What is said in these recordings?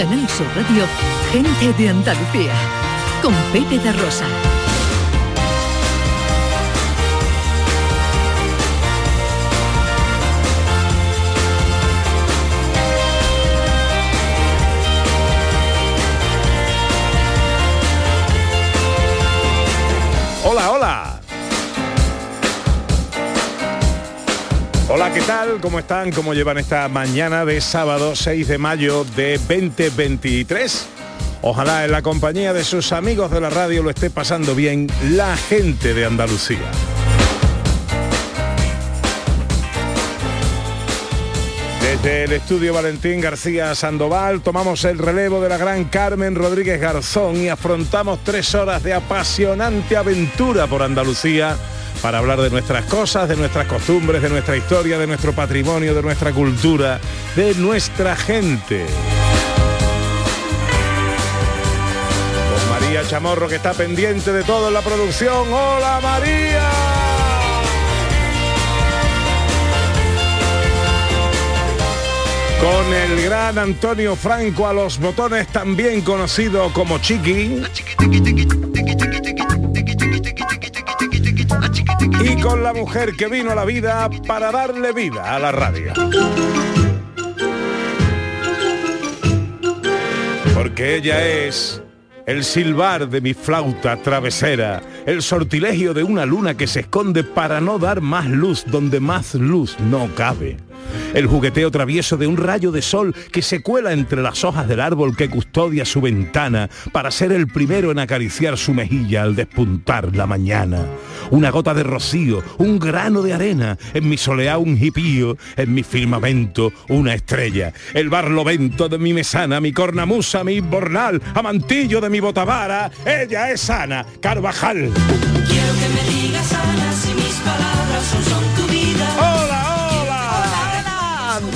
Canal Sur Radio, gente de Andalucía, con Pepe Rosa. Hola, ¿qué tal? ¿Cómo están? ¿Cómo llevan esta mañana de sábado 6 de mayo de 2023? Ojalá en la compañía de sus amigos de la radio lo esté pasando bien la gente de Andalucía. Desde el estudio Valentín García Sandoval tomamos el relevo de la gran Carmen Rodríguez Garzón y afrontamos tres horas de apasionante aventura por Andalucía para hablar de nuestras cosas, de nuestras costumbres, de nuestra historia, de nuestro patrimonio, de nuestra cultura, de nuestra gente. Con María Chamorro que está pendiente de todo en la producción. ¡Hola María! Con el gran Antonio Franco a los botones, también conocido como Chiqui. Y con la mujer que vino a la vida para darle vida a la radio. Porque ella es el silbar de mi flauta travesera, el sortilegio de una luna que se esconde para no dar más luz donde más luz no cabe. El jugueteo travieso de un rayo de sol que se cuela entre las hojas del árbol que custodia su ventana para ser el primero en acariciar su mejilla al despuntar la mañana. Una gota de rocío, un grano de arena, en mi soleá un hipío, en mi firmamento una estrella. El barlovento de mi mesana, mi cornamusa, mi bornal, amantillo de mi botavara, ella es Ana Carvajal. Quiero que me digas Ana si mis palabras son, tu vida. ¡Hola,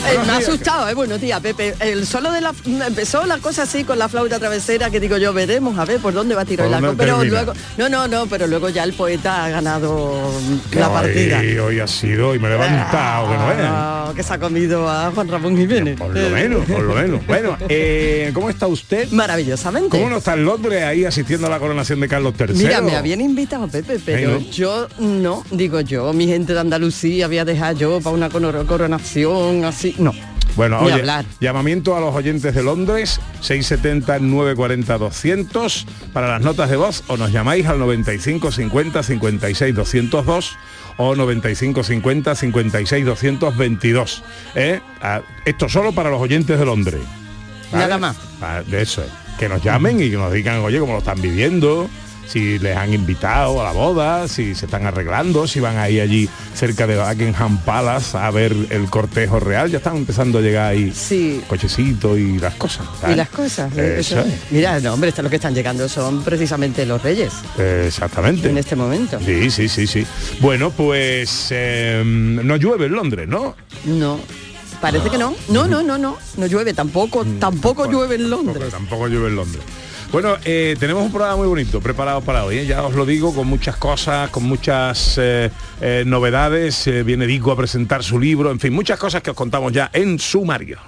Eh, me ha asustado, eh. Buenos días, Pepe. El solo de la empezó la cosa así con la flauta travesera que digo yo veremos a ver por dónde va a tirar ¿Por el arco. Pero termina? luego, no, no, no, pero luego ya el poeta ha ganado la partida. Hoy, ha sido y me he levantado, que no vean. Ah, que se ha comido a Juan Ramón Jiménez. Por lo menos, por lo menos. Bueno, eh, ¿cómo está usted? Maravillosamente. ¿Cómo no está en Londres ahí asistiendo a la coronación de Carlos III? Mira, me habían invitado, Pepe, pero yo no, digo yo, mi gente de Andalucía había dejado yo para una coro- coronación así. No. Bueno, oye, hablar. llamamiento a los oyentes de Londres, 670-940-200 para las notas de voz o nos llamáis al 95 50 56 202 o 95 50 56 222. ¿eh? Ah, Esto solo para los oyentes de Londres. Nada más. Ah, De eso es. Que nos llamen y que nos digan, oye, cómo lo están viviendo, si les han invitado a la boda, si se están arreglando, si van ahí allí cerca de Buckingham Palace a ver el cortejo real. Ya están empezando a llegar ahí Sí. cochecitos y las cosas. Y las cosas. Eso eso- es. Mira, no, hombre, lo que están llegando son precisamente los reyes Eh, Exactamente. en este momento. Sí, sí, sí, sí. Bueno, pues eh, no llueve en Londres, ¿no? No. Parece que no. No, no, no, no. No llueve tampoco. Tampoco Bueno, llueve en tampoco- Londres. Tampoco, llueve en Londres. Bueno, eh, tenemos un programa muy bonito preparado para hoy, ¿eh? ya os lo digo, con muchas cosas, con muchas eh, novedades. Viene Dico a presentar su libro, en fin, muchas cosas que os contamos ya en sumario.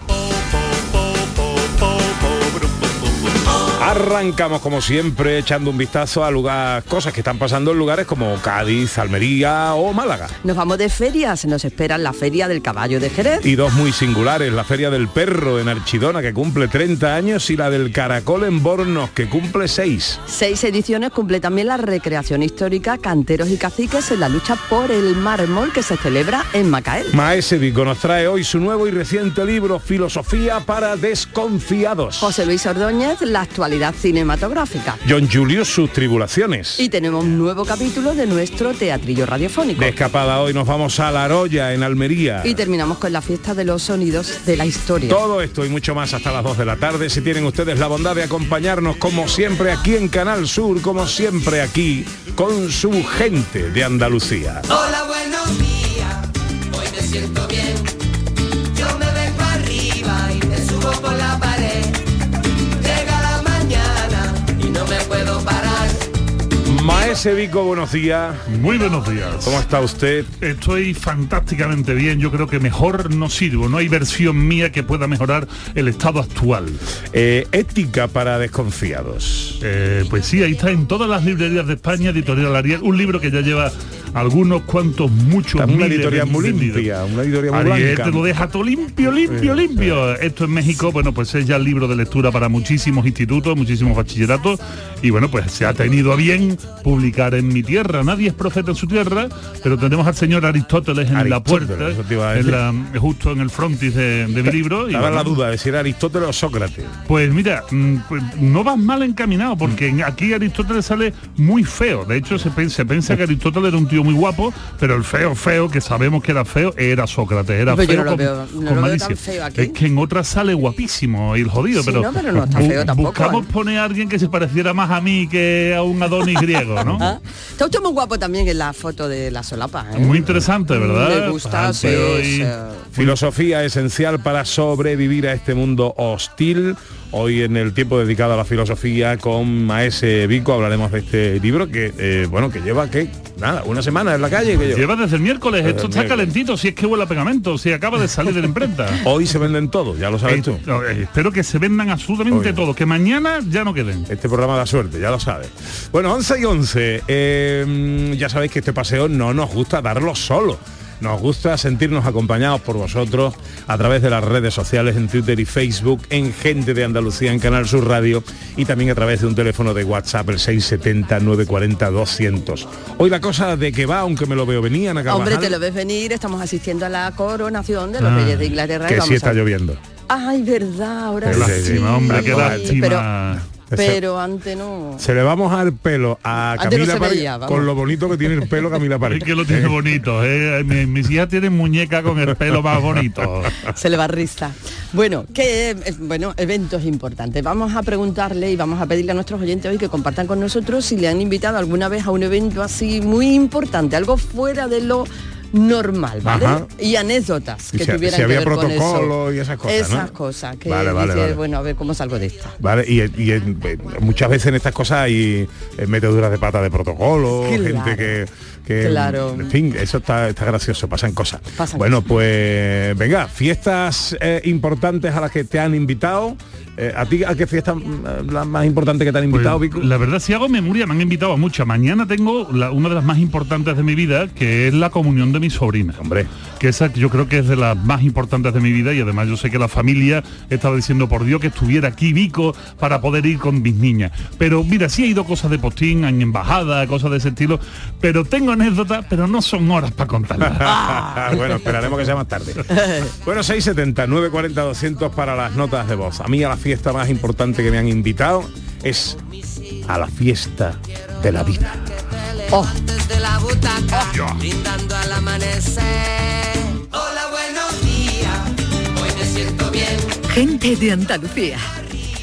Arrancamos como siempre echando un vistazo a lugar, cosas que están pasando en lugares como Cádiz, Almería o Málaga. Nos vamos de ferias. Nos espera la feria del caballo de Jerez. Y dos muy singulares, la Feria del Perro en Archidona que cumple 30 años y la del Caracol en Bornos que cumple 6. Seis ediciones cumple también la recreación histórica Canteros y Caciques en la lucha por el mármol que se celebra en Macael. Maese Vico nos trae hoy su nuevo y reciente libro Filosofía para desconfiados. José Luis Ordóñez, la actualidad actualidad cinematográfica. John Julius, sus tribulaciones. Y tenemos un nuevo capítulo de nuestro teatrillo radiofónico. De escapada hoy nos vamos a La Roya, en Almería. Y terminamos con la fiesta de los sonidos de la historia. Todo esto y mucho más hasta las 2 de la tarde. Si tienen ustedes la bondad de acompañarnos como siempre aquí en Canal Sur, como siempre aquí, con su gente de Andalucía. Hola, buenos días, hoy me siento bien. Yo me vengo arriba y me subo por la pared. Vico, buenos días. Muy buenos días. ¿Cómo está usted? Estoy fantásticamente bien. Yo creo que mejor no sirvo. No hay versión mía que pueda mejorar el estado actual. Eh, ética para desconfiados. Eh, pues sí, ahí está en todas las librerías de España, Editorial Ariel, un libro que ya lleva algunos cuantos, muchos Está una editorial muy limpia, una editorial muy Ariel te lo deja todo limpio, limpio, Sí, limpio. Esto en México, bueno, pues es ya el libro de lectura para muchísimos institutos, muchísimos bachilleratos y bueno, pues se ha tenido a bien publicar en mi tierra. Nadie es profeta en su tierra, pero tenemos al señor Aristóteles en la puerta, en la- justo en el frontis de, de mi libro. y en la bueno, duda de si era Aristóteles o Sócrates. pues mira, mm, pues no vas mal encaminado porque en- aquí Aristóteles sale muy feo. De hecho, se, se piensa que Aristóteles era un tío muy guapo, pero el feo, feo, que sabemos que era feo, era Sócrates. Era Pero yo feo no con, veo- no con lo veo malicia. tan feo aquí. Es que en otras sale guapísimo y el jodido, Sí, pero, no, pero no está feo tampoco, buscamos ¿eh? poner a alguien que se pareciera más a mí que a un Adonis griego, ¿no? Ah, Está usted muy guapo también en la foto de la solapa. ¿eh? Muy interesante, ¿verdad? Me gusta, sí, Alfeo y- sí. Filosofía esencial para sobrevivir a este mundo hostil. Hoy en el tiempo dedicado a la filosofía con Maese Vico hablaremos de este libro que eh, bueno que lleva que nada una semana en la calle que lleva. Lleva desde el miércoles, Desde esto el está miércoles. calentito, si es que huele a pegamento, si acaba de salir de la imprenta. Hoy se venden todos, ya lo sabes Eh, tú. no, eh, espero que se vendan absolutamente todos, que mañana ya no queden. Este programa da suerte, ya lo sabes. Bueno, 11 y 11. eh, ya sabéis que este paseo no nos gusta darlo solo. Nos gusta sentirnos acompañados por vosotros a través de las redes sociales en Twitter y Facebook, en Gente de Andalucía, en Canal Sur Radio y también a través de un teléfono de WhatsApp, el 670-940-200. Hoy la cosa de que va, aunque me lo veo venir, Ana Carvajal, Hombre, te lo ves venir, estamos asistiendo a la coronación de los Ah, reyes de Inglaterra. y que vamos sí está lloviendo. Ay, verdad, ahora Qué sí. lástima, hombre, qué lástima. Pero, pero antes no. Se le va a mojar el pelo a no Camila veía, vamos. con lo bonito que tiene el pelo Camila Paré. Es que lo tiene bonito, ¿eh? Mi- mis hijas tienen muñeca con el pelo más bonito. Se le va risa. Bueno, que eh, bueno, eventos importantes. Vamos a preguntarle y vamos a pedirle a nuestros oyentes hoy que compartan con nosotros si le han invitado alguna vez a un evento así muy importante, algo fuera de lo normal, ¿vale? Ajá. Y anécdotas Y que si- tuvieran si había que ver con eso. y esas cosas, ¿no? Esas cosas que Vale, vale, dices, vale. bueno, a ver cómo salgo de esta. Vale, y, y eh, muchas veces en estas cosas hay eh, meteduras de pata de protocolo, Claro. gente que, que, Claro. en fin, eso está, está gracioso, pasan cosas. Pasan bueno, pues venga, fiestas eh, importantes a las que te han invitado. Eh, ¿A ti a qué fiesta mm, la más importante que te han Pues, invitado, Vico? la verdad, si hago memoria, me han invitado a muchas. Mañana tengo la- una de las más importantes de mi vida, que es la comunión de mi sobrina. Hombre. Que esa yo creo que es de las más importantes de mi vida y además yo sé que la familia estaba diciendo por Dios que estuviera aquí Vico para poder ir con mis niñas. Pero mira, sí he ido cosas de postín, en embajada, cosas de ese estilo, pero tengo anécdotas, pero no son horas para contarlas. bueno, esperaremos que sea más tarde. Bueno, 670, 940, 200 para las notas de voz. A mí a la fiesta más importante que me han invitado es a la fiesta de la vida. Oh, Desde la butaca, brindando al amanecer. Hola, buenos días, hoy me siento bien. Gente de Andalucía.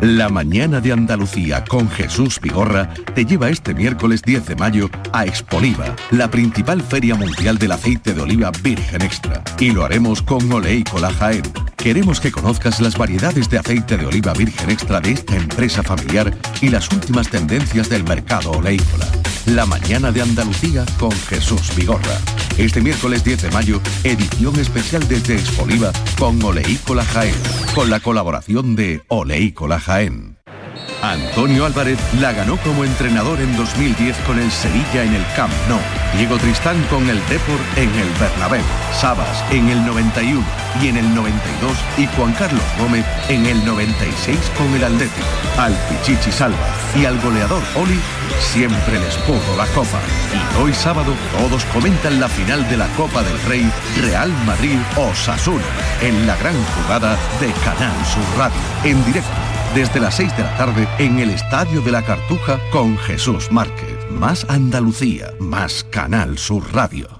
La mañana de Andalucía con Jesús Vigorra te lleva este miércoles 10 de mayo a Expoliva, la principal feria mundial del aceite de oliva virgen extra. Y lo haremos con Oleícola Jaén. Queremos que conozcas las variedades de aceite de oliva virgen extra de esta empresa familiar y las últimas tendencias del mercado oleícola. La mañana de Andalucía con Jesús Vigorra. Este miércoles 10 de mayo, edición especial desde Expoliva con Oleícola Jaén, con la colaboración de Oleícola Jaén. Antonio Álvarez la ganó como entrenador en 2010 con el Sevilla en el Camp Nou. Diego Tristán con el Deport en el Bernabéu. Sabas en el 91 y en el 92 y Juan Carlos Gómez en el 96 con el Atlético. Al Pichichi Salva y al goleador Oli siempre les pudo la copa. Y hoy sábado todos comentan la final de la Copa del Rey Real Madrid Osasuna en la gran jugada de Canal Sur Radio en directo desde las 6 de la tarde en el Estadio de la Cartuja con Jesús Márquez. Más Andalucía, más Canal Sur Radio.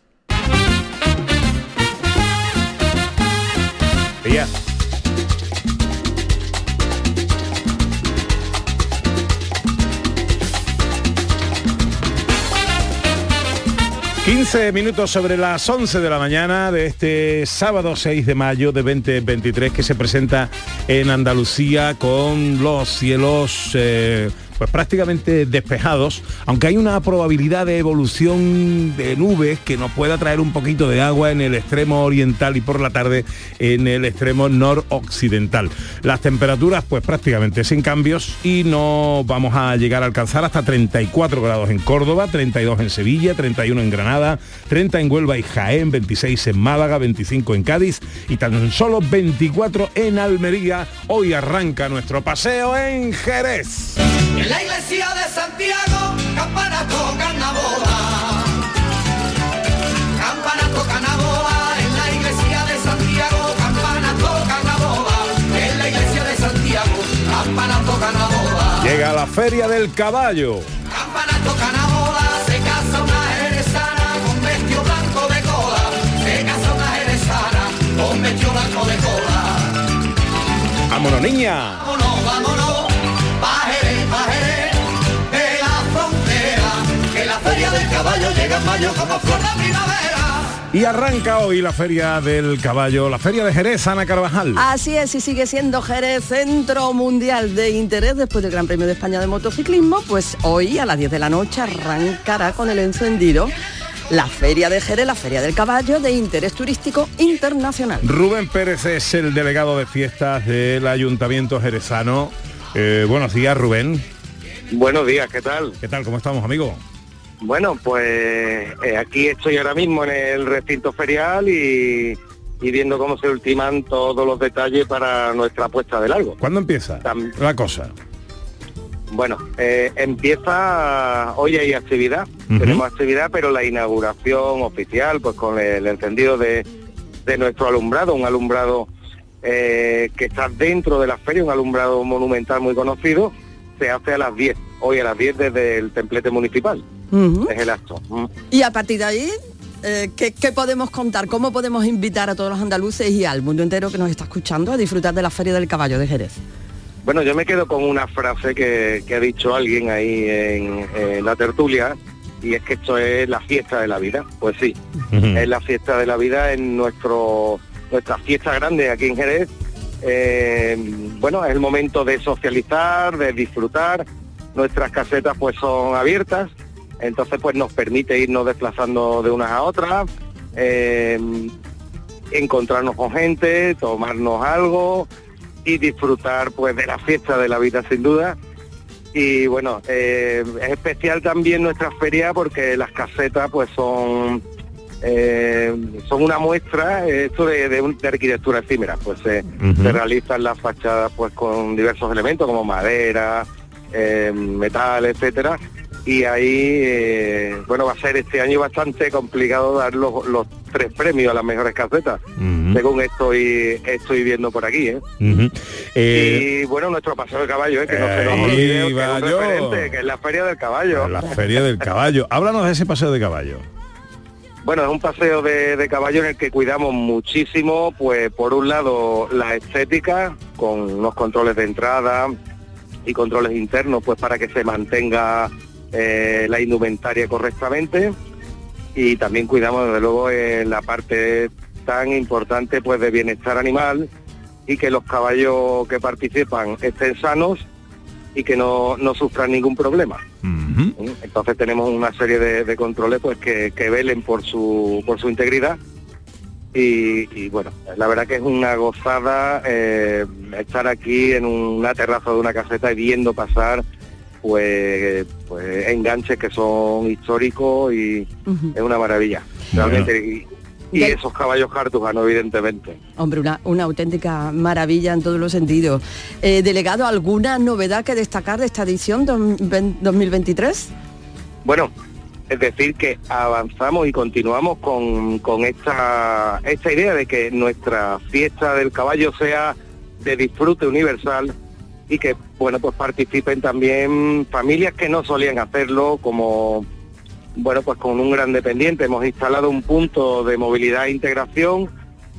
Ya. ...15 minutos sobre las 11 de la mañana de este sábado 6 de mayo de 2023 que se presenta en Andalucía con los cielos eh, pues prácticamente despejados, aunque hay una probabilidad de evolución de nubes que nos pueda traer un poquito de agua en el extremo oriental y por la tarde en el extremo noroccidental. Las temperaturas pues prácticamente sin cambios y no vamos a llegar a alcanzar hasta 34 grados en Córdoba, 32 en Sevilla, 31 en Granada, 30 en Huelva y Jaén, 26 en Málaga, 25 en Cádiz y tan solo 24 en Almería. Hoy arranca nuestro paseo en Jerez. La iglesia de Santiago, campanas tocan la boda. Campanas tocan la boda. En la iglesia de Santiago, campanas tocan la boda. En la iglesia de Santiago, campanas tocan la boda. Llega la Feria del Caballo. Campanas tocan la boda. Se casa una jerezana con vestido blanco de cola. Se casa una jerezana con vestido blanco de cola. ¡Vámonos, niña! Feria del caballo llega en mayo como flor de primavera. Y arranca hoy la Feria del Caballo, la Feria de Jerez, Ana Carvajal. Así es, y sigue siendo Jerez Centro Mundial de Interés después del Gran Premio de España de Motociclismo, pues hoy a las 10 de la noche arrancará con el encendido la Feria de Jerez, la Feria del Caballo de Interés Turístico Internacional. Rubén Pérez es el delegado de fiestas del Ayuntamiento Jerezano. Eh, buenos días, Rubén. Buenos días, ¿qué tal? ¿Qué tal? ¿Cómo estamos, amigo? Bueno, pues eh, aquí estoy ahora mismo en el recinto ferial y, y viendo cómo se ultiman todos los detalles para nuestra puesta de largo. ¿Cuándo empieza la cosa? Bueno, eh, empieza, hoy hay actividad, tenemos actividad, pero la inauguración oficial, pues con el encendido de, de nuestro alumbrado, un alumbrado eh, que está dentro de la feria, un alumbrado monumental muy conocido, se hace a las 10, hoy a las 10 desde el templete municipal, es el acto. Y a partir de ahí, eh, ¿qué, qué podemos contar? ¿Cómo podemos invitar a todos los andaluces y al mundo entero que nos está escuchando a disfrutar de la Feria del Caballo de Jerez? Bueno, yo me quedo con una frase que, que ha dicho alguien ahí en, en la tertulia, y es que esto es la fiesta de la vida. Pues sí, es la fiesta de la vida en nuestro nuestra fiesta grande aquí en Jerez. Eh, bueno, es el momento de socializar, de disfrutar. Nuestras casetas pues son abiertas, entonces pues nos permite irnos desplazando de unas a otras, eh, encontrarnos con gente, tomarnos algo y disfrutar pues de la fiesta de la vida sin duda. Y bueno, eh, es especial también nuestra feria porque las casetas pues son eh, son una muestra eh, esto de, de un- de arquitectura efímera, pues se realizan las fachadas pues con diversos elementos como madera, eh, metal, etcétera. Y ahí, eh, bueno, va a ser este año bastante complicado dar los, los tres premios a las mejores casetas. según estoy estoy viendo por aquí, ¿eh? Eh, y bueno, nuestro paseo de caballo, ¿eh? que no se nos olvide, que que es la feria del caballo. la feria del caballo. Háblanos de ese paseo de caballo. Bueno, es un paseo de, de caballo en el que cuidamos muchísimo, pues por un lado la estética, con unos controles de entrada y controles internos, pues para que se mantenga eh, la indumentaria correctamente. Y también cuidamos, desde luego, en la parte tan importante pues de bienestar animal y que los caballos que participan estén sanos y que no, no sufran ningún problema. Entonces tenemos una serie de, de controles pues que, que velen por su por su integridad y, y, bueno, la verdad que es una gozada eh, estar aquí en una terraza de una caseta y viendo pasar pues, pues enganches que son históricos y es una maravilla. Realmente y, esos caballos cartujanos evidentemente. Hombre, una, una auténtica maravilla en todos los sentidos. Eh, delegado, ¿alguna novedad que destacar de esta edición dos- ven- 2023? Bueno, es decir, que avanzamos y continuamos con, con esta, esta idea de que nuestra fiesta del caballo sea de disfrute universal y que, bueno, pues participen también familias que no solían hacerlo, como, bueno, pues con un gran dependiente. Hemos instalado un punto de movilidad e integración,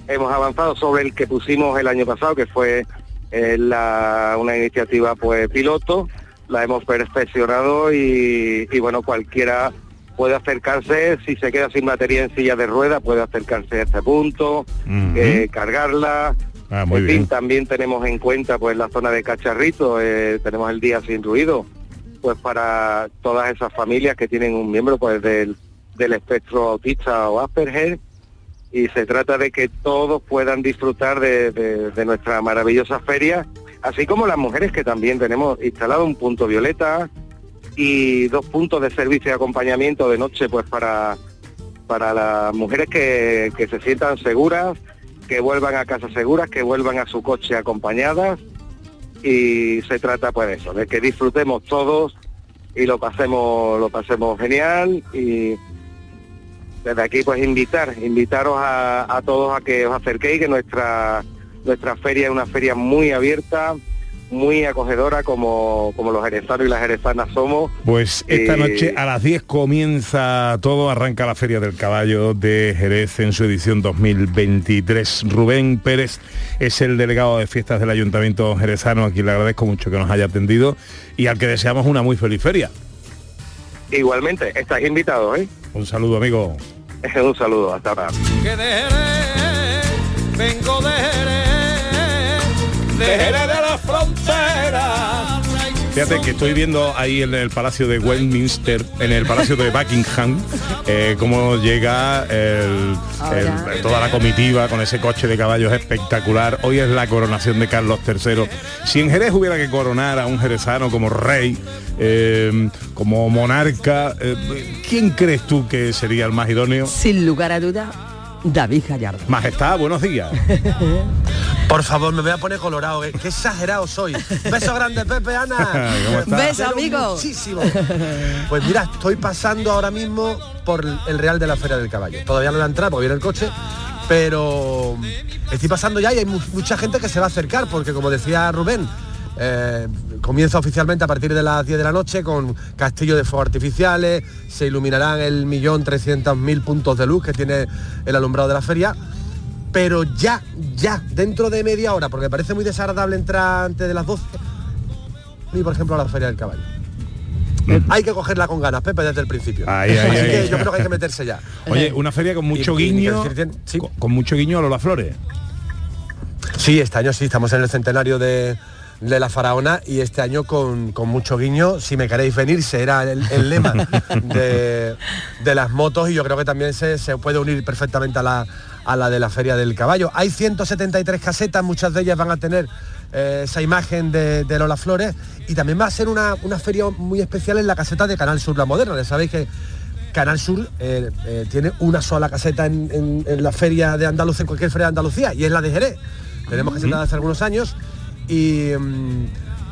hemos avanzado sobre el que pusimos el año pasado, que fue eh, la- una iniciativa pues piloto, la hemos perfeccionado y, y, bueno, cualquiera puede acercarse, si se queda sin batería en silla de rueda, puede acercarse a este punto, eh, cargarla. Ah, muy en bien. fin, también tenemos en cuenta pues la zona de cacharrito, eh, tenemos el día sin ruido, pues para todas esas familias que tienen un miembro pues del, del espectro autista o Asperger y se trata de que todos puedan disfrutar de, de- de nuestra maravillosa feria, así como las mujeres que también tenemos instalado un punto violeta y dos puntos de servicio y acompañamiento de noche pues para, para las mujeres que, que se sientan seguras, que vuelvan a casa seguras, que vuelvan a su coche acompañadas. Y se trata pues de eso, de que disfrutemos todos y lo pasemos, lo pasemos genial. Y desde aquí pues invitar, invitaros a, a todos a que os acerquéis, que nuestra nuestra feria es una feria muy abierta, muy acogedora como, como los jerezanos y las jerezanas somos. Pues esta Eh, noche a las 10 comienza todo, arranca la Feria del Caballo de Jerez en su edición 2023. Rubén Pérez es el delegado de fiestas del Ayuntamiento Jerezano, a quien le agradezco mucho que nos haya atendido y al que deseamos una muy feliz feria. Igualmente, estáis invitados, ¿eh? Un saludo, amigo. Un saludo, hasta ahora. Que de Jerez, vengo de Jerez, de Jerez de la frontera. Fíjate que estoy viendo ahí en el Palacio de Westminster, en el Palacio de Buckingham, eh, cómo llega el- el- toda la comitiva con ese coche de caballos espectacular. Hoy es la coronación de Carlos III. Si en Jerez hubiera que coronar a un jerezano como rey, eh, como monarca, eh, ¿quién crees tú que sería el más idóneo? Sin lugar a duda, David Gallardo. Majestad, buenos días. Por favor, me voy a poner colorado, ¿eh? qué exagerado soy. Beso grande, Pepe, Ana. ¿Cómo estás? Beso, amigo. Muchísimo. Pues mira, estoy pasando ahora mismo por el Real de la Feria del Caballo. Todavía no voy a entrar porque viene el coche, pero estoy pasando ya y hay mu- mucha gente que se va a acercar porque como decía Rubén, eh, comienza oficialmente a partir de las 10 de la noche con castillo de fuegos artificiales, se iluminarán el millón trescientos mil puntos de luz que tiene el alumbrado de la feria pero ya, ya, dentro de media hora, porque me parece muy desagradable entrar antes de las 12, y por ejemplo a la Feria del Caballo. Hay que cogerla con ganas, Pepe, desde el principio. Ahí, Así ahí. que yo creo que hay que meterse ya. Oye, una feria con mucho Y- ni guiño, con, con mucho guiño a Lola Flores. Sí, este año sí, estamos en el centenario de, de la faraona y este año con, con mucho guiño, si me queréis venir, será el, el lema de, de las motos y yo creo que también se, se puede unir perfectamente a la, a la de la Feria del Caballo. Hay 173 casetas, muchas de ellas van a tener eh, esa imagen de, de Lola Flores y también va a ser una, una feria muy especial en la caseta de Canal Sur La Moderna. Ya sabéis que Canal Sur eh, eh, tiene una sola caseta en, en- en la feria de Andalucía, en cualquier feria de Andalucía, y es la de Jerez. Tenemos caseta de hace algunos años y, mm,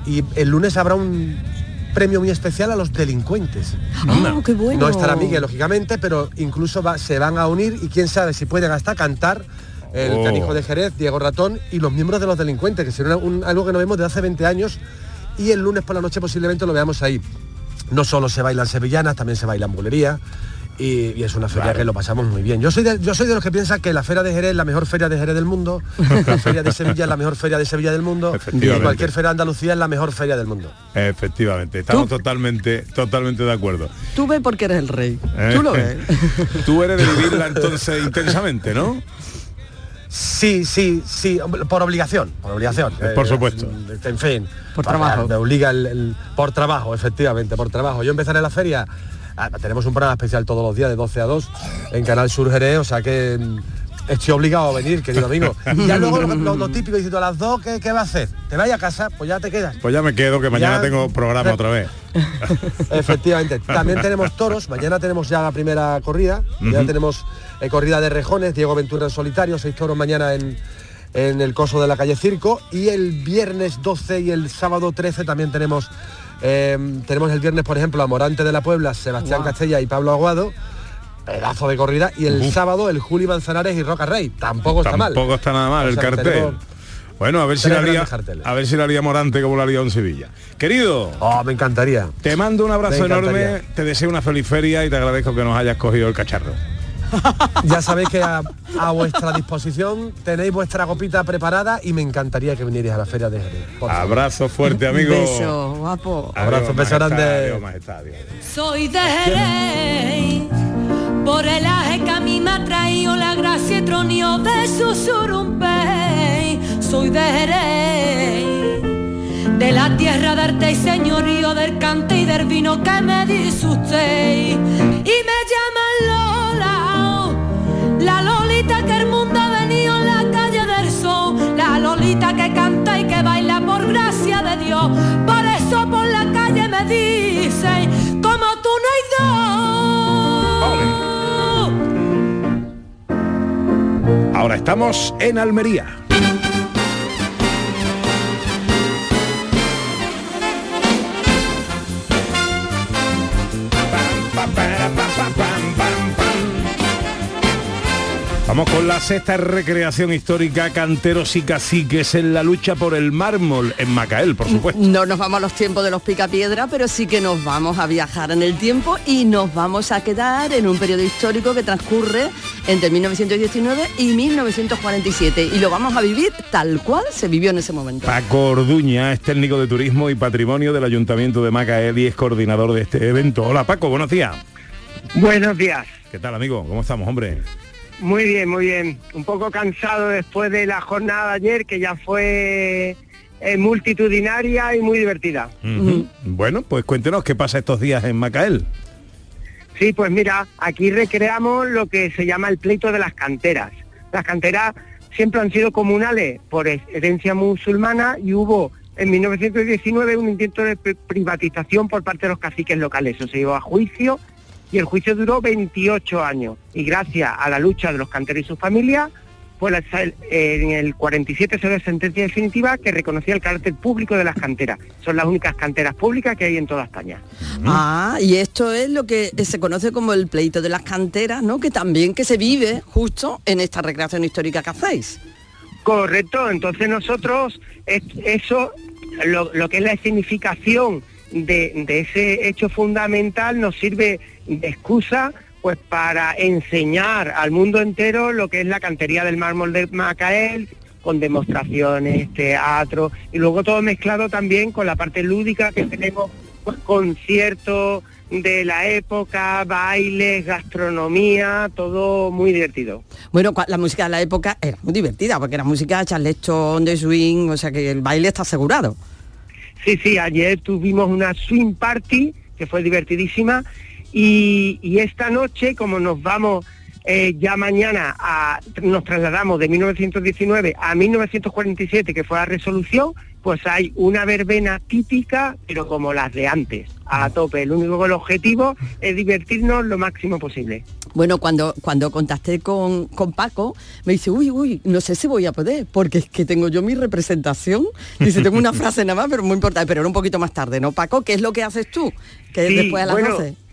y el lunes habrá un premio muy especial a los delincuentes. Oh, qué bueno. No estará Miguel, lógicamente, pero incluso va- se van a unir y quién sabe si pueden hasta cantar el Oh. canijo de Jerez, Diego Ratón y los miembros de los delincuentes, que será un- algo que no vemos desde hace 20 años y el lunes por la noche posiblemente lo veamos ahí. No solo se bailan sevillanas, también se bailan bulería y, y es una feria que lo pasamos muy bien. Yo soy, de, yo soy de los que piensan que la feria de Jerez es la mejor feria de Jerez del mundo, la feria de Sevilla es la mejor feria de Sevilla del mundo y cualquier feria de Andalucía es la mejor feria del mundo. Efectivamente, estamos totalmente, totalmente de acuerdo. Tú ves porque eres el rey. ¿Eh? Tú lo ves. Tú eres de vivirla entonces intensamente, ¿no? Sí, sí, sí, por obligación, por obligación. Por Eh, supuesto. En fin. Por trabajo. Me obliga el, el- por trabajo, efectivamente, por trabajo. Yo empezaré la feria. Ah, tenemos un programa especial todos los días de 12 a 2 en Canal Sur Jerez, o sea que mm, estoy obligado a venir, querido amigo. Y ya luego lo, lo- lo típico, diciendo a las 2, ¿qué, ¿qué va a hacer? ¿Te vaya a casa? Pues ya te quedas. Pues ya me quedo, que mañana Ya- tengo programa otra vez. Efectivamente. También tenemos toros. Mañana tenemos ya la primera corrida. Ya Ujú. tenemos eh, corrida de rejones. Diego Ventura en solitario. Seis toros mañana en, en el coso de la calle Circo. Y el viernes 12 y el sábado 13 también tenemos... eh, tenemos el viernes, por ejemplo, a Morante de la Puebla, Sebastián Castella y Pablo Aguado. Pedazo de corrida. Y el sábado el Juli Manzanares y Roca Rey. Tampoco está mal. Tampoco está nada mal O el sea, cartel. tenemos- Bueno, a ver si la haría, a ver si la haría Morante como la haría en Sevilla. Querido, Oh, me encantaría. te mando un abrazo enorme, te deseo una feliz feria y te agradezco que nos hayas cogido el cacharro. Ya sabéis que a, a vuestra disposición tenéis vuestra copita preparada y me encantaría que vinierais a la feria de Jerez. Abrazo fuerte, amigo. Beso, guapo. Abrazo, beso grande. Soy de Jerez, por el aje que a mí me ha traído la gracia y tronio de su surumpey. Soy de Jerez, de la tierra de arte y señorío del cante y del vino que me dice usted. Y me llaman Lola, la Lolita que el mundo ha venido en la calle del sol, la Lolita que canta y que baila por gracia de Dios. Por eso por la calle me dicen, como tú no hay dos. Ahora estamos en Almería. Vamos con la sexta recreación histórica Canteros y Caciques en la lucha por el mármol en Macael, por supuesto. No nos vamos a los tiempos de los picapiedra, pero sí que nos vamos a viajar en el tiempo y nos vamos a quedar en un periodo histórico que transcurre entre 1919 y 1947 y lo vamos a vivir tal cual se vivió en ese momento. Paco Orduña es técnico de turismo y patrimonio del Ayuntamiento de Macael y es coordinador de este evento. Hola Paco, buenos días. Buenos días. ¿Qué tal amigo? ¿Cómo estamos, hombre? Muy bien, muy bien. Un poco cansado después de la jornada de ayer, que ya fue eh, multitudinaria y muy divertida. Bueno, pues cuéntenos qué pasa estos días en Macael. Sí, pues mira, aquí recreamos lo que se llama el pleito de las canteras. Las canteras siempre han sido comunales por herencia musulmana y hubo en 1919 un intento de pri- privatización por parte de los caciques locales. Eso se llevó a juicio y el juicio duró 28 años. Y gracias a la lucha de los canteros y sus familias, pues la- en el 47 se dio sentencia definitiva que reconocía el carácter público de las canteras. Son las únicas canteras públicas que hay en toda España. Ah, y esto es lo que se conoce como el pleito de las canteras, ¿no? Que también que se vive justo en esta recreación histórica que hacéis. Correcto, entonces nosotros es- eso, lo, lo que es la significación de, de ese hecho fundamental nos sirve de excusa pues para enseñar al mundo entero lo que es la cantería del mármol de Macael, con demostraciones, teatro, y luego todo mezclado también con la parte lúdica que tenemos, pues conciertos de la época, bailes, gastronomía, todo muy divertido. Bueno, la música de la época era muy divertida, porque era música charleston, de swing, o sea que el baile está asegurado. Sí, sí, ayer tuvimos una swing party que fue divertidísima y, y esta noche, como nos vamos eh, ya mañana, a, nos trasladamos de 1919 a 1947, que fue la resolución, pues hay una verbena típica, pero como las de antes, a tope. El único el objetivo es divertirnos lo máximo posible. Bueno, cuando, cuando contacté con, con Paco, me dice, uy, uy, no sé si voy a poder, porque es que tengo yo mi representación. Dice, tengo una frase nada más, pero muy importante, pero era un poquito más tarde, ¿no, Paco? ¿Qué es lo que haces tú? Que Sí, después de las bueno, 12.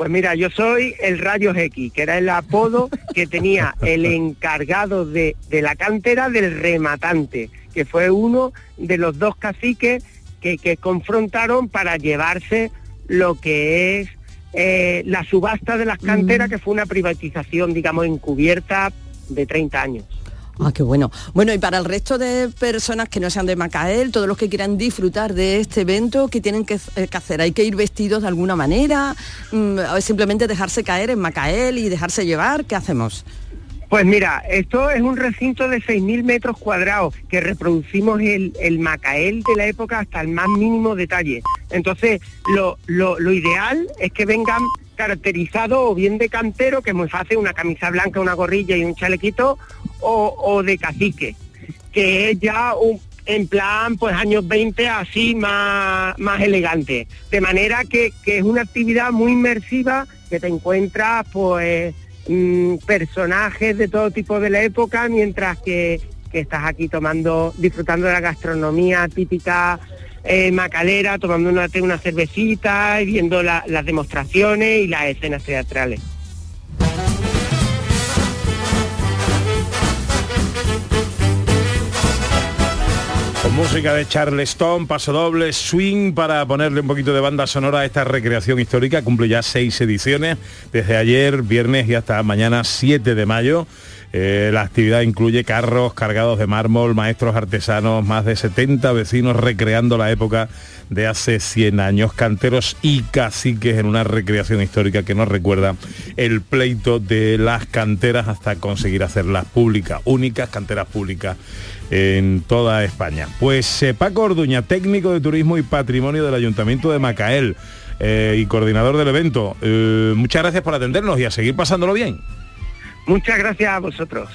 Pues mira, yo soy el Rayos X, que era el apodo que tenía el encargado de, de la cantera del rematante, que fue uno de los dos caciques que, que confrontaron para llevarse lo que es eh, la subasta de las canteras, que fue una privatización, digamos, encubierta de 30 años. Ah, qué bueno. Bueno, y para el resto de personas que no sean de Macael, todos los que quieran disfrutar de este evento, ¿qué tienen que, eh, hacer? ¿Hay que ir vestidos de alguna manera? Mm, ¿O simplemente dejarse caer en Macael y dejarse llevar? ¿Qué hacemos? Pues mira, esto es un recinto de 6.000 metros cuadrados que reproducimos el, el Macael de la época hasta el más mínimo detalle. Entonces, lo- lo ideal es que vengan caracterizados o bien de cantero, que es muy fácil, una camisa blanca, una gorrilla y un chalequito, o, o de cacique, que es ya un, en plan, pues años 20 así más, más elegante. De manera que, que es una actividad muy inmersiva que te encuentras pues mm, personajes de todo tipo de la época, mientras que, que estás aquí tomando, disfrutando de la gastronomía típica eh, macalera, tomando una, una cervecita y viendo la- las demostraciones y las escenas teatrales. Con música de Charleston, paso doble, swing para ponerle un poquito de banda sonora a esta recreación histórica. Cumple ya seis ediciones, desde ayer, viernes y hasta mañana 7 de mayo. Eh, la actividad incluye carros cargados de mármol, maestros artesanos, más de 70 vecinos recreando la época de hace 100 años, canteros y caciques en una recreación histórica que nos recuerda el pleito de las canteras hasta conseguir hacerlas públicas, únicas canteras públicas en toda España. Pues eh, Paco Orduña, técnico de turismo y patrimonio del Ayuntamiento de Macael eh, y coordinador del evento, eh, muchas gracias por atendernos y a seguir pasándolo bien. Muchas gracias a vosotros.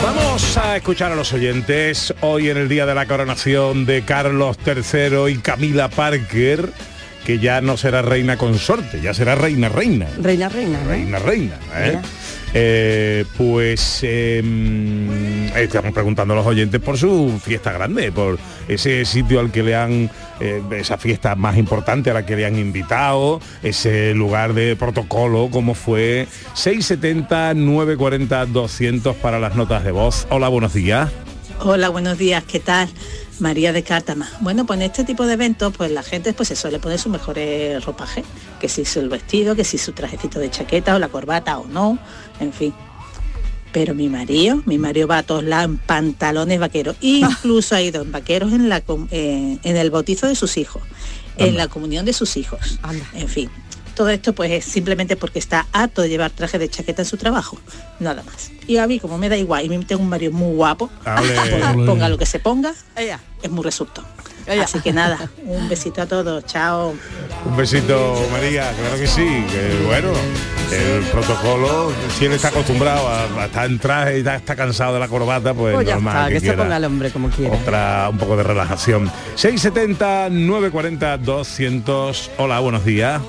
Vamos a escuchar a los oyentes hoy en el día de la coronación de Carlos III y Camila Parker, que ya no será reina consorte, ya será reina reina. Reina, reina, ¿no? Reina reina. ¿eh? Eh, pues eh, estamos preguntando a los oyentes por su fiesta grande, por ese sitio al que le han, eh, esa fiesta más importante a la que le han invitado, ese lugar de protocolo, como fue 670 940 200 para las notas de voz. Hola, buenos días. Hola, buenos días, ¿qué tal? María de Cártama. Bueno, pues en este tipo de eventos, pues la gente pues se suele poner su mejores ropaje, que si su vestido, que si su trajecito de chaqueta o la corbata o no, en fin. Pero mi marido, mi marido va a todos lados en pantalones vaqueros, incluso ha ido en vaqueros en, la, eh, en el bautizo de sus hijos, en la comunión de sus hijos, en fin. Todo esto pues es simplemente porque está harto de llevar traje de chaqueta en su trabajo, nada más. Y a mí como me da igual y me tengo un marido muy guapo, ponga, ponga lo que se ponga, es muy resultón. Así que nada, un besito a todos, chao. Un besito, María, claro que sí, que bueno, el protocolo, si él está acostumbrado a, a estar en traje y está cansado de la corbata, pues, Pues ya normal está, que, se quiera ponga el hombre como quiera. otra, un poco de relajación. 670 940 200. Hola, buenos días.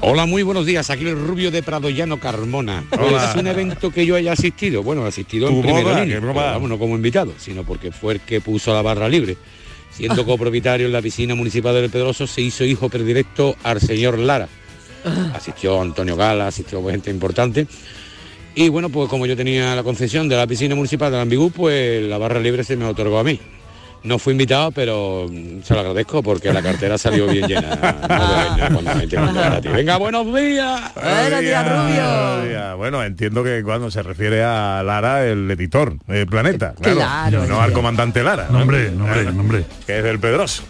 Hola, muy buenos días. Aquí el Rubio de Prado Llano Carmona. Hola. Es un evento que yo haya asistido. Bueno, he asistido en primera boda, línea, pero vamos, no como invitado, sino porque fue el que puso la barra libre. Siendo copropietario en la piscina municipal del Pedroso, se hizo hijo predilecto al señor Lara. Asistió Antonio Gala, asistió gente importante. Y bueno, pues como yo tenía la concesión de la piscina municipal de la Ambigú, pues la barra libre se me otorgó a mí. No fui invitado, pero mm, se lo agradezco porque la cartera salió bien llena. No gente. Venga, buenos días. Buenos días, Rubio. Bueno, entiendo que cuando se refiere a Lara, el editor de Planeta, claro, Claro. no al comandante Lara. ¿no? Nombre, nombre, nombre. Que es del Pedroso.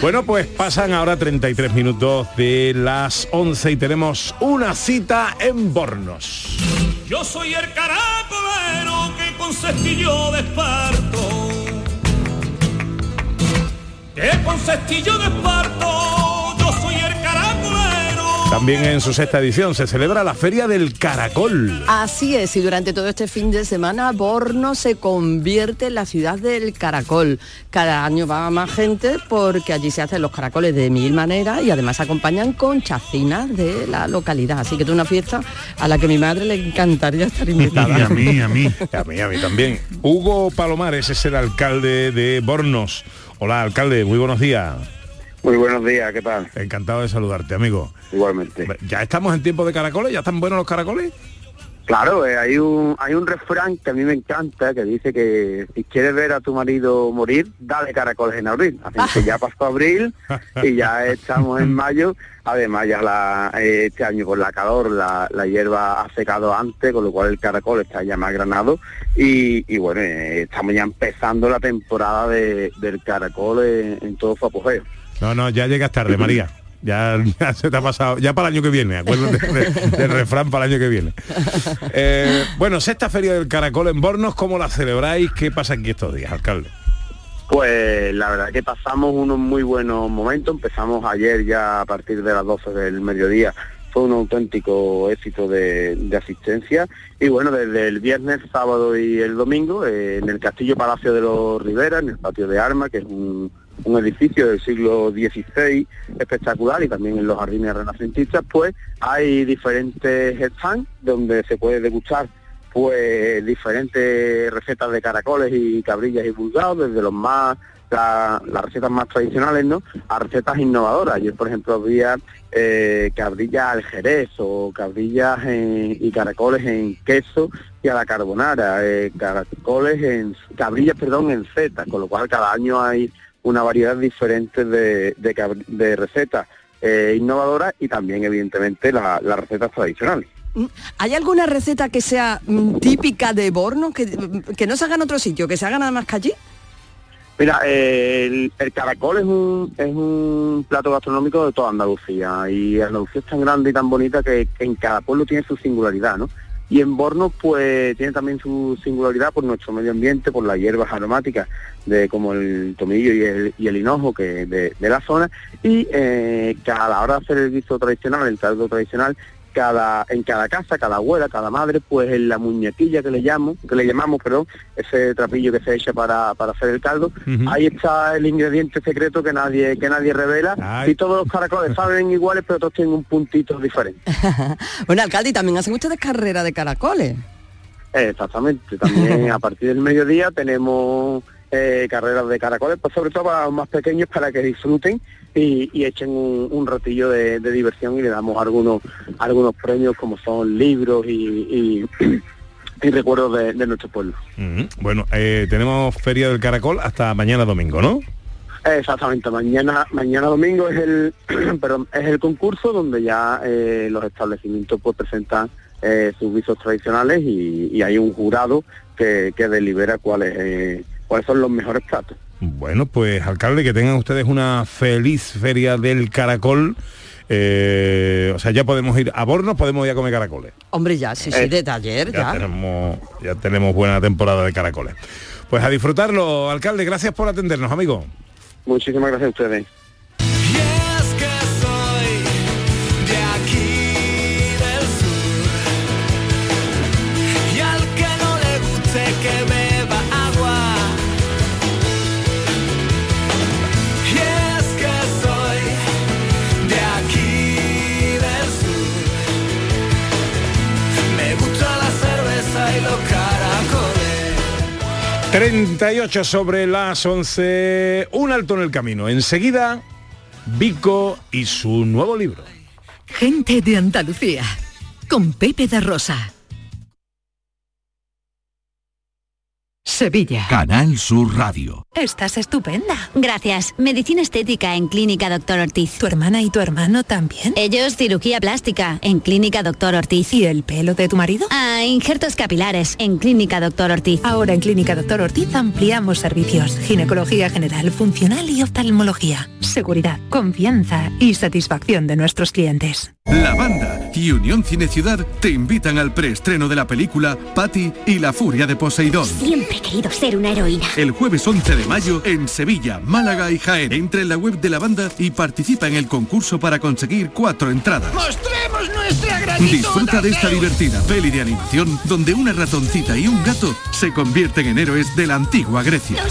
Bueno, pues pasan ahora 33 minutos de las 11 y tenemos una cita en Bornos. Yo soy el caracolero que con cestillo de esparto. Que con cestillo de esparto. Yo soy el caracolero. También en su sexta edición se celebra la Feria del Caracol. Así es, y durante todo este fin de semana Borno se convierte en la ciudad del caracol. Cada año va más gente porque allí se hacen los caracoles de mil maneras y además acompañan con chacinas de la localidad. Así que es una fiesta a la que a mi madre le encantaría estar invitada. Y a mí, a mí. A mí, a mí también. Hugo Palomares es el alcalde de Bornos. Hola, alcalde, muy buenos días. Muy buenos días, ¿qué tal? Encantado de saludarte, amigo. Igualmente. ¿Ya estamos en tiempo de caracoles? ¿Ya están buenos los caracoles? Claro, eh, hay un hay un refrán que a mí me encanta que dice que si quieres ver a tu marido morir, dale caracoles en abril. Así que ya pasó abril y ya estamos en mayo. Además ya la, eh, este año con la calor la, la hierba ha secado antes, con lo cual el caracol está ya más granado y, y bueno, eh, estamos ya empezando la temporada de- del caracol en, en todo su apogeo. No, no, ya llegas tarde, María. Ya, ya se te ha pasado, ya para el año que viene, acuérdate de- del refrán para el año que viene. Eh, bueno, sexta feria del caracol en Bornos, ¿cómo la celebráis? ¿Qué pasa aquí estos días, alcalde? Pues la verdad que pasamos unos muy buenos momentos. Empezamos ayer ya a partir de las 12 del mediodía. Fue un auténtico éxito de, de asistencia. Y bueno, desde el viernes, sábado y el domingo, eh, en el Castillo Palacio de los Rivera, en el Patio de Armas, que es un, un edificio del siglo XVI espectacular y también en los jardines renacentistas, pues hay diferentes stands donde se puede degustar pues diferentes recetas de caracoles y cabrillas y vulgados, desde los más la- las recetas más tradicionales, ¿no? A recetas innovadoras. Ayer, por ejemplo, había eh, cabrillas al jerez o cabrillas en- y caracoles en queso y a la carbonara, eh, caracoles en cabrillas, perdón, en seta, con lo cual cada año hay una variedad diferente de, de recetas eh, innovadoras y también, evidentemente, la- las recetas tradicionales. Mm, ¿Hay alguna receta que sea mm, típica de Borno, que, mm, que no se haga en otro sitio, que se haga nada más que allí? Mira, eh, el, el caracol es un, es un plato gastronómico de toda Andalucía y Andalucía es tan grande y tan bonita que, que en cada pueblo tiene su singularidad, ¿no? Y en Borno pues tiene también su singularidad por nuestro medio ambiente, por las hierbas aromáticas de como el tomillo y el, hinojo que de, de la zona. Y eh, que a la hora de hacer el guiso tradicional, el caldo tradicional, cada en cada casa, cada abuela, cada madre, pues en la muñequilla que le llamo, que le llamamos, perdón, ese trapillo que se echa para, para hacer el caldo, ahí está el ingrediente secreto que nadie que nadie revela y todos los caracoles saben iguales, pero todos tienen un puntito diferente. Bueno, alcalde, y también hacen ustedes carrera de caracoles. Exactamente, también a partir del mediodía tenemos eh, carreras de caracoles, pues sobre todo para los más pequeños para que disfruten y, y echen un, un ratillo de, de diversión y le damos algunos algunos premios como son libros y, y- y recuerdos de, de nuestro pueblo. Bueno, eh, tenemos feria del caracol hasta mañana domingo, ¿no? Exactamente, mañana mañana domingo es el perdón, es el concurso donde ya eh, los establecimientos pues presentan eh, sus visos tradicionales y, y hay un jurado que, que delibera cuáles eh, cuáles son los mejores platos. Bueno, pues alcalde, que tengan ustedes una feliz feria del caracol. Eh, o sea, ya podemos ir a Bornos, podemos ir a comer caracoles. Hombre, ya, sí, sí, Eh, de taller, Ya ya. tenemos, ya tenemos buena temporada de caracoles. Pues a disfrutarlo, alcalde, gracias por atendernos, amigo. Muchísimas gracias a ustedes. 38 sobre las 11, un alto en el camino. Enseguida, Vico y su nuevo libro. Gente de Andalucía, con Pepe da Rosa. Sevilla. Canal Sur Radio. Estás estupenda. Gracias. Medicina estética en Clínica Doctor Ortiz. ¿Tu hermana y tu hermano también? Ellos cirugía plástica en Clínica Doctor Ortiz. ¿Y el pelo de tu marido? Ah, injertos capilares en Clínica Doctor Ortiz. Ahora en Clínica Doctor Ortiz ampliamos servicios. Ginecología general, funcional y oftalmología. Seguridad, confianza y satisfacción de nuestros clientes. La banda y Unión Cine Ciudad te invitan al preestreno de la película Patty y la furia de Poseidón. Siempre he querido ser una heroína. El jueves 11 de mayo en Sevilla, Málaga y Jaén. Entra en la web de la banda y participa en el concurso para conseguir cuatro entradas. ¡Mostremos nuestra gratitud! Disfruta de esta divertida peli de animación donde una ratoncita y un gato se convierten en héroes de la antigua Grecia.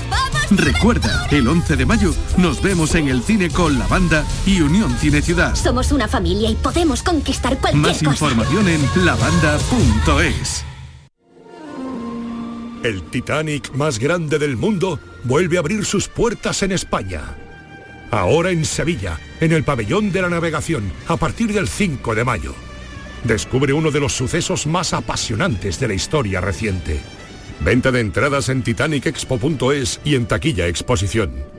Recuerda, el 11 de mayo nos vemos en el cine con la banda y Unión Cine Ciudad. Somos una familia y podemos conquistar cualquier Más cosa. información en lavanda.es. El Titanic más grande del mundo vuelve a abrir sus puertas en España. Ahora en Sevilla, en el pabellón de la navegación, a partir del 5 de mayo. Descubre uno de los sucesos más apasionantes de la historia reciente. Venta de entradas en titanicexpo.es y en taquilla exposición.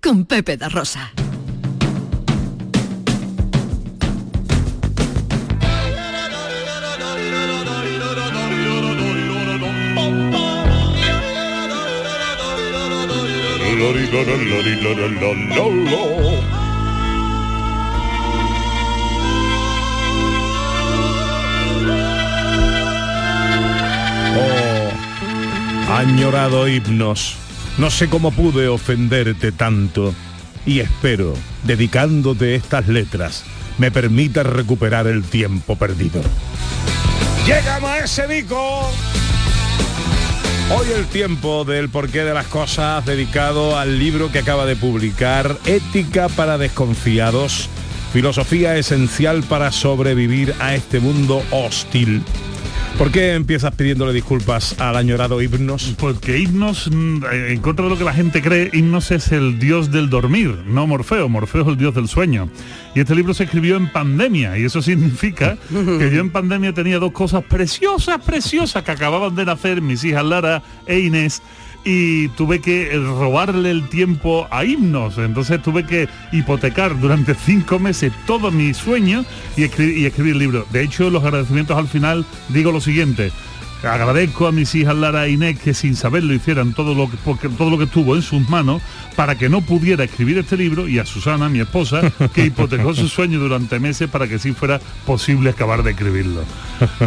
con Pepe da Rosa. Oh, añorado himnos, no sé cómo pude ofenderte tanto y espero, dedicándote estas letras, me permita recuperar el tiempo perdido. Llegamos a ese bico. Hoy el tiempo del porqué de las cosas dedicado al libro que acaba de publicar, Ética para desconfiados, filosofía esencial para sobrevivir a este mundo hostil. ¿Por qué empiezas pidiéndole disculpas al añorado Hipnos? Porque Hipnos, mm, en contra de lo que la gente cree, Hipnos es el dios del dormir, no Morfeo. Morfeo es el dios del sueño. Y este libro se escribió en pandemia y eso significa que yo en pandemia tenía dos cosas preciosas, preciosas que acababan de nacer mis hijas Lara e Inés y tuve que robarle el tiempo a himnos. Entonces tuve que hipotecar durante cinco meses todo mi sueño y, escri- y escribir el libro. De hecho, los agradecimientos al final digo lo siguiente. Agradezco a mis hijas Lara e Inés que sin saberlo hicieran todo lo que porque- todo lo que tuvo en sus manos para que no pudiera escribir este libro y a Susana, mi esposa, que hipotecó su sueño durante meses para que sí fuera posible acabar de escribirlo.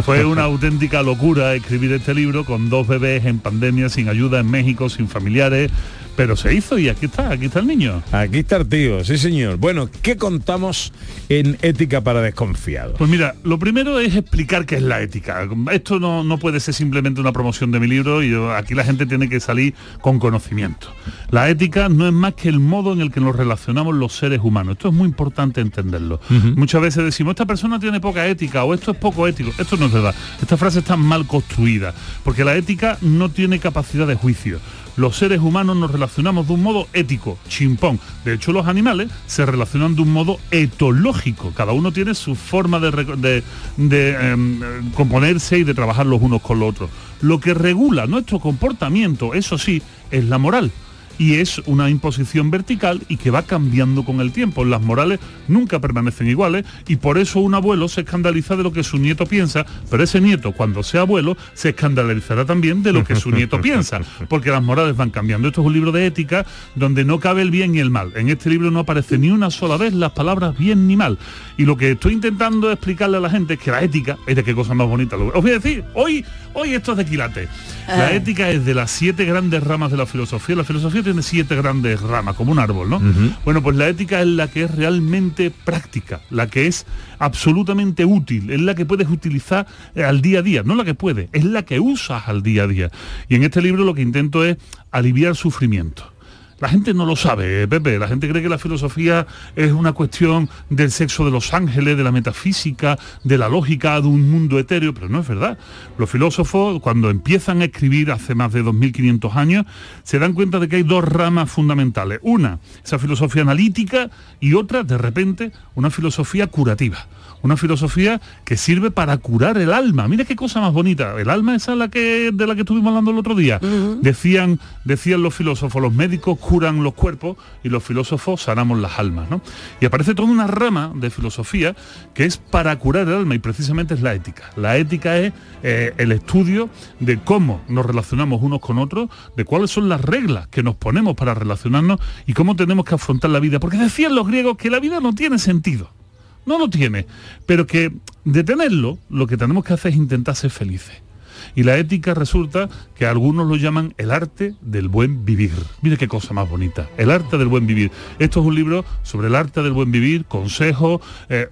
Fue una auténtica locura escribir este libro con dos bebés en pandemia, sin ayuda en México, sin familiares, pero se hizo y aquí está, aquí está el niño. Aquí está el tío, sí señor. Bueno, ¿qué contamos en Ética para desconfiados? Pues mira, lo primero es explicar qué es la ética. Esto no, no puede ser simplemente una promoción de mi libro y yo- aquí la gente tiene que salir con conocimiento. La ética no es más que el modo en el que nos relacionamos los seres humanos. Esto es muy importante entenderlo. Muchas veces decimos, esta persona tiene poca ética o esto es poco ético. Esto no es verdad. Esta frase está mal construida, porque la ética no tiene capacidad de juicio. Los seres humanos nos relacionamos de un modo ético, chimpón. De hecho, los animales se relacionan de un modo etológico. Cada uno tiene su forma de, em, componerse y de trabajar los unos con los otros. Lo que regula nuestro comportamiento, eso sí, es la moral. Y es una imposición vertical y que va cambiando con el tiempo. Las morales nunca permanecen iguales y por eso un abuelo se escandaliza de lo que su nieto piensa, pero ese nieto cuando sea abuelo se escandalizará también de lo que su nieto piensa, porque las morales van cambiando. Esto es un libro de ética donde no cabe el bien y el mal. En este libro no aparece ni una sola vez las palabras bien ni mal. Y lo que estoy intentando explicarle a la gente es que la ética es de qué cosa más bonita. Os voy a decir, hoy, hoy esto es de quilate. La Ah. ética es de las siete grandes ramas de la filosofía. La filosofía tiene siete grandes ramas, como un árbol, ¿no? Bueno, pues la ética es la que es realmente práctica, la que es absolutamente útil, es la que puedes utilizar eh, al día a día, no la que puedes, es la que usas al día a día. Y en este libro lo que intento es aliviar sufrimiento. La gente no lo sabe, Pepe. La gente cree que la filosofía es una cuestión del sexo de los ángeles, de la metafísica, de la lógica, de un mundo etéreo, pero no es verdad. Los filósofos, cuando empiezan a escribir hace más de 2.500 años, se dan cuenta de que hay dos ramas fundamentales. Una, esa filosofía analítica y otra, de repente, una filosofía curativa una filosofía que sirve para curar el alma. Mira qué cosa más bonita. El alma esa es la que de la que estuvimos hablando el otro día. Decían decían los filósofos, los médicos curan los cuerpos y los filósofos sanamos las almas, ¿no? Y aparece toda una rama de filosofía que es para curar el alma y precisamente es la ética. La ética es eh, el estudio de cómo nos relacionamos unos con otros, de cuáles son las reglas que nos ponemos para relacionarnos y cómo tenemos que afrontar la vida. Porque decían los griegos que la vida no tiene sentido no lo tiene, pero que de tenerlo lo que tenemos que hacer es intentar ser felices. Y la ética resulta que algunos lo llaman el arte del buen vivir. Mire qué cosa más bonita, el arte del buen vivir. Esto es un libro sobre el arte del buen vivir, consejos, eh,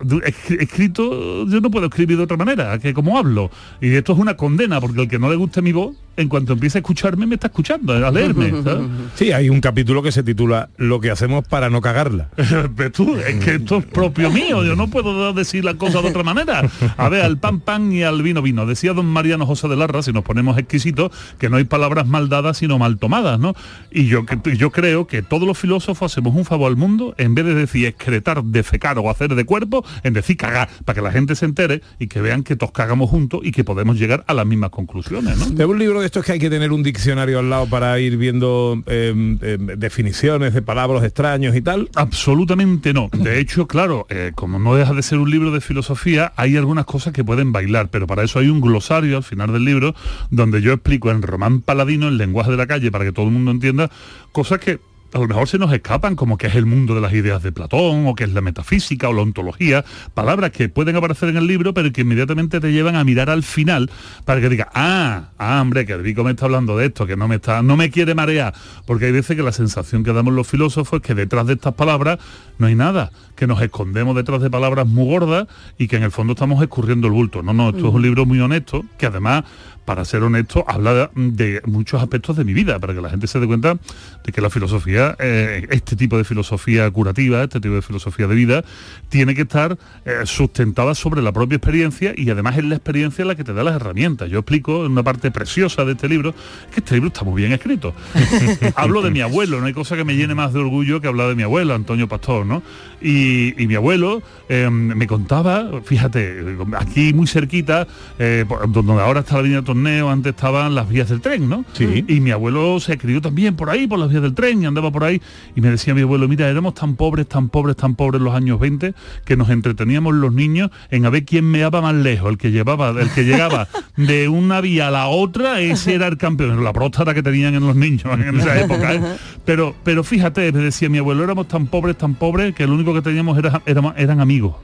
escrito, yo no puedo escribir de otra manera, que como hablo. Y esto es una condena, porque el que no le guste mi voz, en cuanto empiece a escucharme, me está escuchando, a leerme. Sí, hay un capítulo que se titula Lo que hacemos para no cagarla. Pero tú, es que esto es propio mío, yo no puedo decir la cosa de otra manera. A ver, al pan pan y al vino vino. Decía don Mariano José de Larra, si nos ponemos exquisitos, que no hay palabras mal dadas sino mal tomadas, ¿no? Y yo, yo creo que todos los filósofos hacemos un favor al mundo en vez de decir excretar, defecar o hacer de cuerpo, en decir cagar, para que la gente se entere y que vean que todos cagamos juntos y que podemos llegar a las mismas conclusiones, ¿no? Es un libro de esto es que hay que tener un diccionario al lado para ir viendo em, em, definiciones de palabras extraños y tal. Absolutamente no. De hecho, claro, eh, como no deja de ser un libro de filosofía, hay algunas cosas que pueden bailar, pero para eso hay un glosario al final del libro donde yo explico en román paladino, el lenguaje de la calle, para que todo el mundo entienda, cosas que a lo mejor se nos escapan, como que es el mundo de las ideas de Platón, o que es la metafísica o la ontología, palabras que pueden aparecer en el libro, pero que inmediatamente te llevan a mirar al final para que diga, ah, ah, hombre, que el Vico me está hablando de esto, que no me está, no me quiere marear, porque hay veces que la sensación que damos los filósofos es que detrás de estas palabras no hay nada, que nos escondemos detrás de palabras muy gordas y que en el fondo estamos escurriendo el bulto. No, no, esto es un libro muy honesto, que además para ser honesto, habla de muchos aspectos de mi vida, para que la gente se dé cuenta de que la filosofía, eh, este tipo de filosofía curativa, este tipo de filosofía de vida, tiene que estar eh, sustentada sobre la propia experiencia y además es la experiencia la que te da las herramientas. Yo explico en una parte preciosa de este libro que este libro está muy bien escrito. Hablo de mi abuelo, no hay cosa que me llene más de orgullo que hablar de mi abuelo, Antonio Pastor, ¿no? Y, mi abuelo em, me contaba, fíjate, aquí muy cerquita, eh, donde ahora está la línea antes estaban las vías del tren, ¿no? Sí. Y mi abuelo se crió también por ahí, por las vías del tren, y andaba por ahí, y me decía mi abuelo, mira, éramos tan pobres, tan pobres, tan pobres los años 20, que nos entreteníamos los niños en a ver quién meaba más lejos, el que llevaba, el que llegaba de una vía a la otra, ese era el campeón, la próstata que tenían en los niños en esa época. ¿eh? Pero, pero fíjate, me decía mi abuelo, éramos tan pobres, tan pobres, que lo único que teníamos era, eran amigos.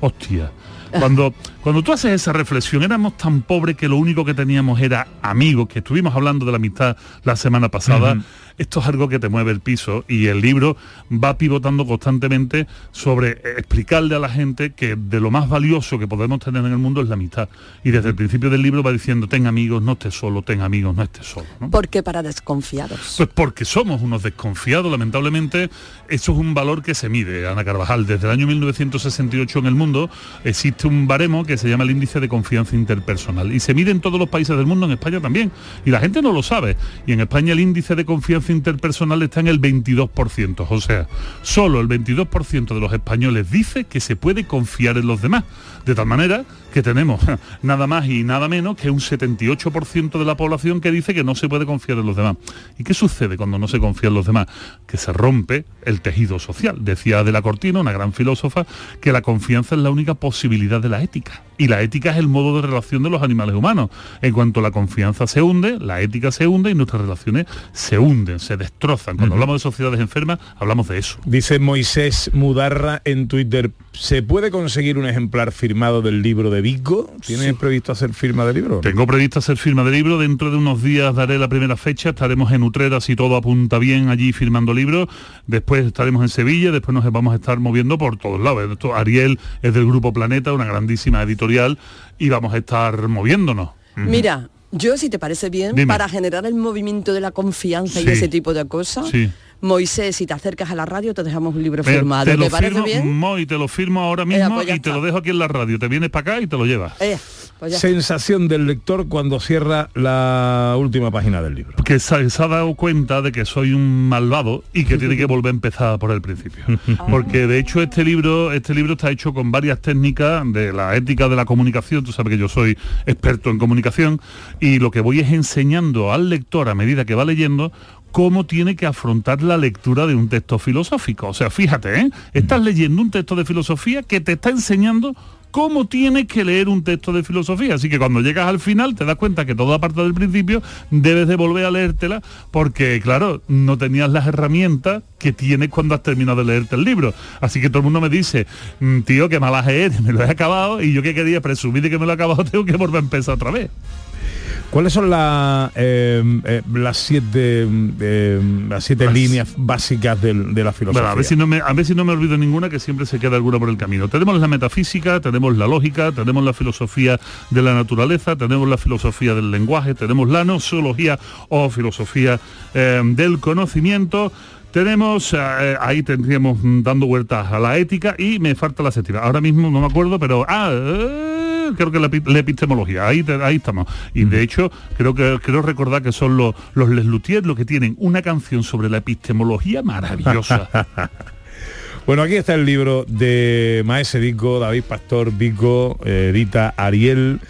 Hostia. Cuando, cuando tú haces esa reflexión, éramos tan pobres que lo único que teníamos era amigos, que estuvimos hablando de la amistad la semana pasada, esto es algo que te mueve el piso y el libro va pivotando constantemente sobre explicarle a la gente que de lo más valioso que podemos tener en el mundo es la amistad. Y desde el principio del libro va diciendo, ten amigos, no estés solo, ten amigos, no estés solo. ¿Por qué para desconfiados? Pues porque somos unos desconfiados, lamentablemente, eso es un valor que se mide, Ana Carvajal. Desde el año 1968 en el mundo existe un baremo que se llama el índice de confianza interpersonal y se mide en todos los países del mundo, en España también. Y la gente no lo sabe. Y en España el índice de confianza interpersonal está en el 22%. O sea, solo el 22% de los españoles dice que se puede confiar en los demás. De tal manera que tenemos nada más y nada menos que un 78% de la población que dice que no se puede confiar en los demás. ¿Y qué sucede cuando no se confía en los demás? Que se rompe el tejido social. Decía de la Cortina, una gran filósofa, que la confianza es la única posibilidad de la ética y la ética es el modo de relación de los animales humanos. En cuanto la confianza se hunde, la ética se hunde y nuestras relaciones se hunden, se destrozan. Cuando hablamos de sociedades enfermas, hablamos de eso. Dice Moisés Mudarra en Twitter, ¿se puede conseguir un ejemplar firmado del libro de Vico? ¿Tienes previsto hacer firma de libro? Tengo previsto hacer firma de libro, dentro de unos días daré la primera fecha, estaremos en Utrera si todo apunta bien allí firmando libros, después estaremos en Sevilla, después nos vamos a estar moviendo por todos lados. Esto, Ariel es del Grupo Planeta, una grandísima editorial, y vamos a estar moviéndonos. Mira, yo si te parece bien, Dime. para generar el movimiento de la confianza y ese tipo de cosas, Sí. Moisés, si te acercas a la radio te dejamos un libro firmado. te ¿Te, lo parece firmo, bien? Mo, y te lo firmo ahora mismo pues y te está. lo dejo aquí en la radio. Te vienes para acá y te lo llevas. Eh, pues. Sensación del lector cuando cierra la última página del libro. que se, se ha dado cuenta de que soy un malvado y que tiene que volver a empezar por el principio. Porque de hecho este libro, este libro está hecho con varias técnicas de la ética de la comunicación, tú sabes que yo soy experto en comunicación, y lo que voy es enseñando al lector a medida que va leyendo cómo tiene que afrontar la lectura de un texto filosófico. O sea, fíjate, ¿eh? estás leyendo un texto de filosofía que te está enseñando cómo tienes que leer un texto de filosofía. Así que cuando llegas al final te das cuenta que toda parte del principio debes de volver a leértela porque, claro, no tenías las herramientas que tienes cuando has terminado de leerte el libro. Así que todo el mundo me dice, "Mm, tío, qué malaje eres, me lo he acabado y yo que quería presumir de que me lo he acabado tengo que volver a empezar otra vez. ¿Cuáles son la, eh, eh, las siete, eh, las siete líneas básicas del- de la filosofía? Bueno, a ver si no me a ver si no me olvido ninguna que siempre se queda alguna por el camino. Tenemos la metafísica, tenemos la lógica, tenemos la filosofía de la naturaleza, tenemos la filosofía del lenguaje, tenemos la nosología o filosofía eh, del conocimiento. Tenemos, eh, ahí tendríamos mm, dando vueltas a la ética y me falta la séptima. Ahora mismo no me acuerdo, pero ah, eh, creo que la, epi- la epistemología, ahí, te- ahí estamos. Y de hecho, creo que creo recordar que son los, los Les Luthiers los que tienen una canción sobre la epistemología maravillosa. Bueno, aquí está el libro de Maese Vico, David Pastor Vico, eh, edita Ariel,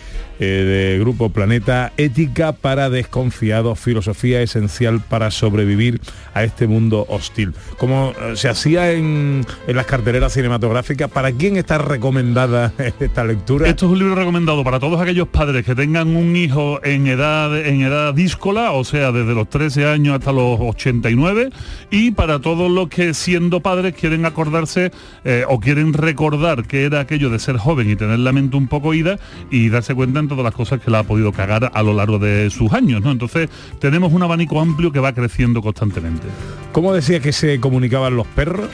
eh, de Grupo Planeta, Ética para desconfiados, filosofía esencial para sobrevivir a este mundo hostil. Como eh, se hacía en, en las carteleras cinematográficas, ¿para quién está recomendada esta lectura? Esto es un libro recomendado para todos aquellos padres que tengan un hijo en edad en edad díscola, o sea, desde los 13 años hasta los 89, y para todos los que siendo padres quieren acordarse eh, o quieren recordar que era aquello de ser joven y tener la mente un poco ida y darse cuenta en todas las cosas que la ha podido cagar a lo largo de sus años, ¿no? Entonces tenemos un abanico amplio que va creciendo constantemente. ¿Cómo decía que se comunicaban los perros?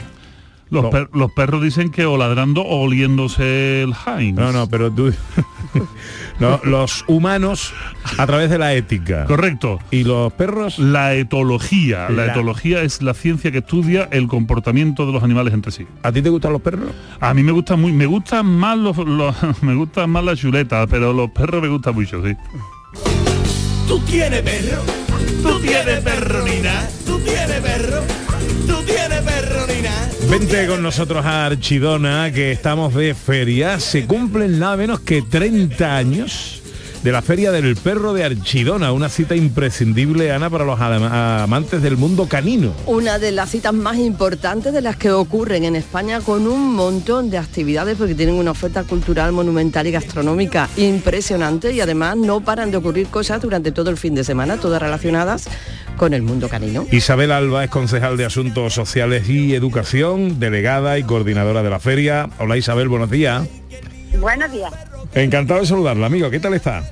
Los, No. per- los perros dicen que o ladrando o oliéndose el Heinz. No, no, pero tú... no, los humanos a través de la ética. Correcto. ¿Y los perros? La etología. La, La- etología es la ciencia que estudia el comportamiento de los animales entre sí. ¿A ti te gustan los perros? A mí me gustan muy, me gustan más los, los- me gustan más las chuletas, pero los perros me gustan mucho, sí. Tú tienes perro, tú tienes perro, Nina, tú tienes perro, tú tienes perro. Vente con nosotros a Archidona, que estamos de feria. Se cumplen nada menos que 30 años de la Feria del Perro de Archidona, una cita imprescindible, Ana, para los ama- amantes del mundo canino. Una de las citas más importantes de las que ocurren en España con un montón de actividades porque tienen una oferta cultural, monumental y gastronómica impresionante y además no paran de ocurrir cosas durante todo el fin de semana, todas relacionadas con el mundo canino. Isabel Alba es concejal de Asuntos Sociales y Educación, delegada y coordinadora de la feria. Hola Isabel, buenos días. Buenos días. Encantado de saludarla, amigo. ¿Qué tal está?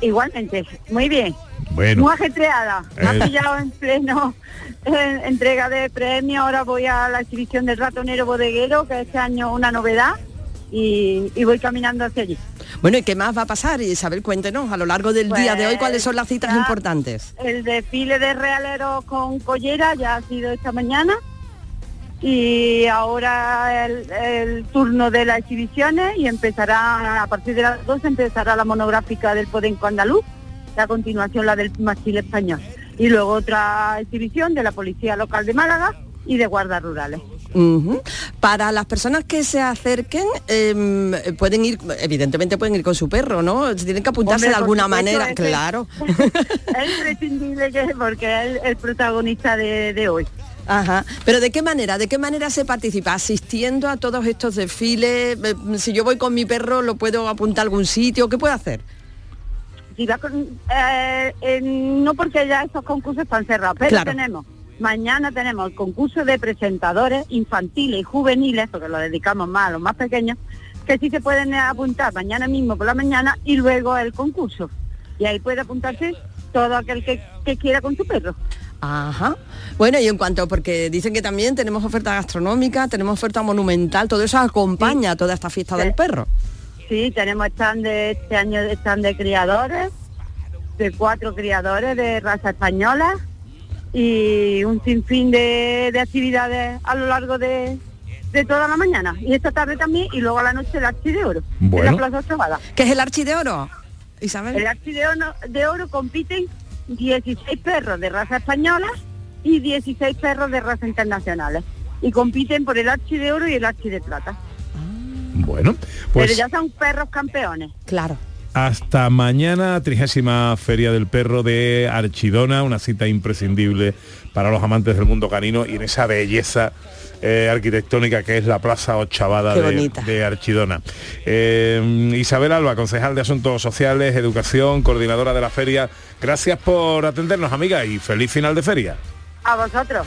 Igualmente, muy bien. Bueno. Muy ajetreada. Me ha Eh. pillado en pleno eh, entrega de premios. Ahora voy a la exhibición del ratonero bodeguero, que este año una novedad, y, y voy caminando hacia allí. Bueno, ¿y qué más va a pasar? Isabel, cuéntenos a lo largo del día de hoy cuáles son las citas Pues, importantes. El desfile de realeros con collera ya ha sido esta mañana. Y ahora el, el turno de las exhibiciones y empezará, a partir de las 12 empezará la monográfica del Podenco Andaluz, y a continuación la del Mástil Español. Y luego otra exhibición de la Policía Local de Málaga y de guardas rurales. Para las personas que se acerquen, em, pueden ir, evidentemente pueden ir con su perro, ¿no? Tienen que apuntarse Hombre, de alguna manera, claro. Es imprescindible que porque es el, protagonista de, de hoy. Ajá. Pero ¿de qué manera? ¿De qué manera se participa? ¿Asistiendo a todos estos desfiles? Eh, Si yo voy con mi perro, ¿lo puedo apuntar a algún sitio? ¿Qué puedo hacer? Si va con- eh, eh, no porque ya esos concursos están cerrados, pero Claro. tenemos, mañana tenemos el concurso de presentadores infantiles y juveniles, porque lo dedicamos más a los más pequeños, que sí se pueden apuntar mañana mismo por la mañana y luego el concurso. Y ahí puede apuntarse todo aquel que, que quiera con su perro. Ajá. Bueno, y en cuanto, porque dicen que también tenemos oferta gastronómica, tenemos oferta monumental, todo eso acompaña a toda esta fiesta del perro. Sí, tenemos stand de este año de stand de criadores, de cuatro criadores de raza española y un sinfín de, de actividades a lo largo de, de toda la mañana. Y esta tarde también, y luego a la noche el Archi de Oro, en Bueno. la Plaza Ochavada. ¿Qué es el Archi de Oro? Isabel. El Archi de Oro, de Oro compiten 16 perros de raza española y 16 perros de raza internacionales. Y compiten por el Archi de Oro y el Archi de Plata. Bueno, Pero pues ya son perros campeones. Claro. Hasta mañana, trigésima Feria del Perro de Archidona, una cita imprescindible para los amantes del mundo canino y en esa belleza eh, arquitectónica que es la Plaza Ochavada de Archidona. Eh, Isabel Alba, concejal de Asuntos Sociales, Educación, coordinadora de la feria, gracias por atendernos, amiga, y feliz final de feria. A vosotros.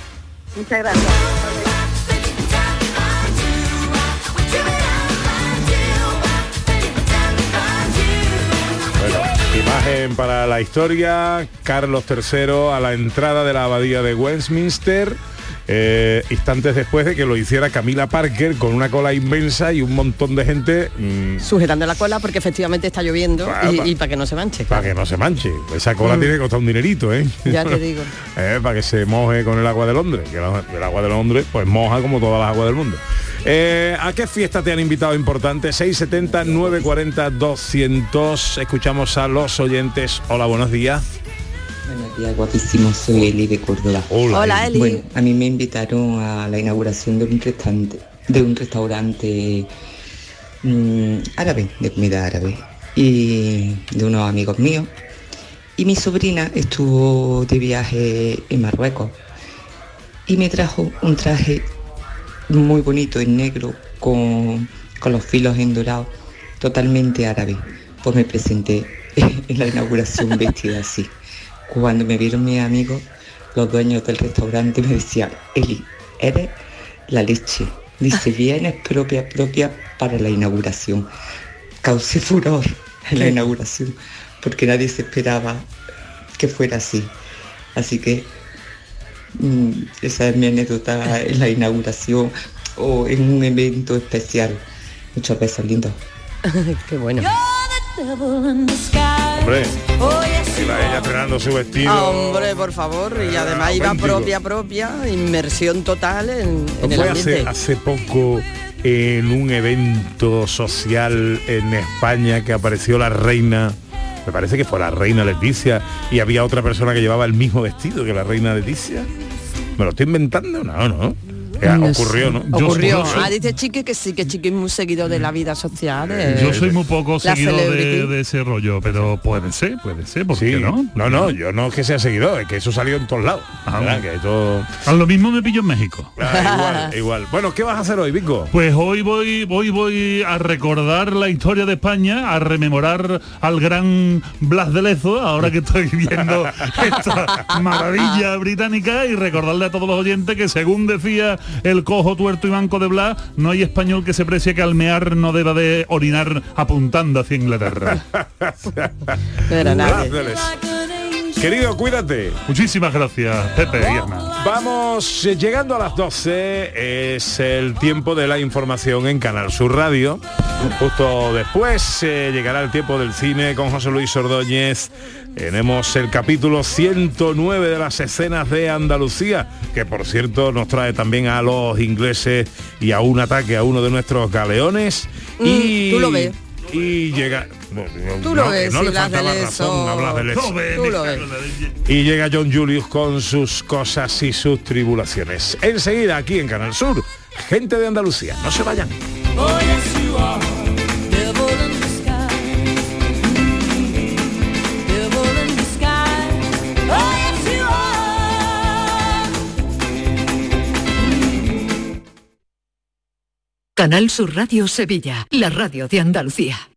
Muchas gracias. Para la historia, Carlos III a la entrada de la abadía de Westminster, eh, instantes después de que lo hiciera Camila Parker con una cola inmensa y un montón de gente mm, Sujetando la cola porque efectivamente está lloviendo y, pa- y para que no se manche. para que no se manche. Esa cola Mm. tiene que costar un dinerito, ¿eh? Ya te digo. Eh, para que se moje con el agua de Londres, que la- el agua de Londres pues moja como todas las aguas del mundo. Eh, ¿A qué fiesta te han invitado importante? 670 940 200. Escuchamos a los oyentes. Hola, buenos días. Buenos días, guapísimo. Soy Eli de Córdoba. Hola, Hola, Eli. Bueno, a mí me invitaron a la inauguración de un restaurante, de un restaurante mm, árabe, de comida árabe, y de unos amigos míos. Y mi sobrina estuvo de viaje en Marruecos y me trajo un traje muy bonito en negro con, con los filos en dorado, totalmente árabe. Pues me presenté en la inauguración vestida así. Cuando me vieron mis amigos, los dueños del restaurante me decían, Eli, eres la leche. Dice, vienes propia, propia para la inauguración. Causé furor en la inauguración, porque nadie se esperaba que fuera así. Así que mm, esa es mi anécdota en la inauguración o en un evento especial. Muchos besos lindos. Qué bueno. Hombre, iba ella estrenando su vestido. Ah, hombre, por favor, y además iba propia, propia, inmersión total en, en el Fue ambiente. hace, hace poco en un evento social en España que apareció la reina, me parece que fue la reina Leticia, y había otra persona que llevaba el mismo vestido que la reina Leticia. ¿Me lo estoy inventando? No, no. Eh, No ocurrió, sé. ¿no? Ocurrió. Yo- Ah, dice Chiqui que sí, que Chiqui es muy seguido de la vida social. eh, Yo soy muy poco la seguidor de, ese rollo, pero puede ser, puede ser, ¿por qué Sí. no? No, no, yo no es que sea seguidor, es que eso salió en todos lados. ¿verdad? Que eso- A lo mismo me pillo en México. Ah, igual, igual. Bueno, ¿qué vas a hacer hoy, Vico? Pues hoy voy, voy, voy a recordar la historia de España, a rememorar al gran Blas de Lezo, ahora que estoy viendo esta maravilla británica, y recordarle a todos los oyentes que según decía el cojo tuerto y banco de Blas, no hay español que se precie que al mear no deba de orinar apuntando hacia Inglaterra. Querido, cuídate. Muchísimas gracias, Pepe y. Vamos eh, llegando a las 12, es el tiempo de la información en Canal Sur Radio. Justo después eh, llegará el tiempo del cine con José Luis Ordóñez. Tenemos el capítulo 109 de las escenas de Andalucía, que por cierto nos trae también a los ingleses y a un ataque a uno de nuestros galeones. Mm, y tú lo ves. Y llega... Tú lo no, ves, no si le faltaba razón hablar del hecho. Y llega John Julius con sus cosas y sus tribulaciones. Enseguida aquí en Canal Sur, gente de Andalucía, no se vayan. Canal Sur Radio Sevilla, la radio de Andalucía.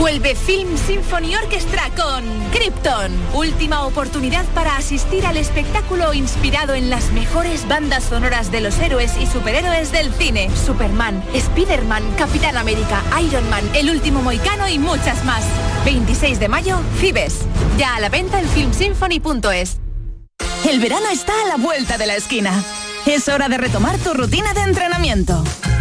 Vuelve Film Symphony Orchestra con Krypton. Última oportunidad para asistir al espectáculo inspirado en las mejores bandas sonoras de los héroes y superhéroes del cine. Superman, Spider-Man, Capitán América, Iron Man, El Último Moicano y muchas más. 26 de mayo, Fibes. Ya a la venta en filmsymphony.es. El verano está a la vuelta de la esquina. Es hora de retomar tu rutina de entrenamiento.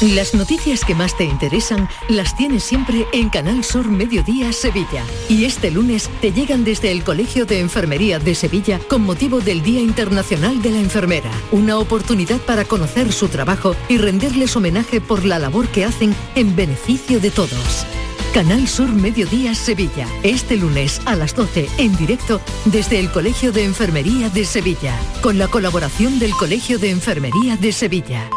Las noticias que más te interesan las tienes siempre en Canal Sur Mediodía Sevilla. Y este lunes te llegan desde el Colegio de Enfermería de Sevilla con motivo del Día Internacional de la Enfermera. Una oportunidad para conocer su trabajo y rendirles homenaje por la labor que hacen en beneficio de todos. Canal Sur Mediodía Sevilla. Este lunes a las 12 en directo desde el Colegio de Enfermería de Sevilla. Con la colaboración del Colegio de Enfermería de Sevilla.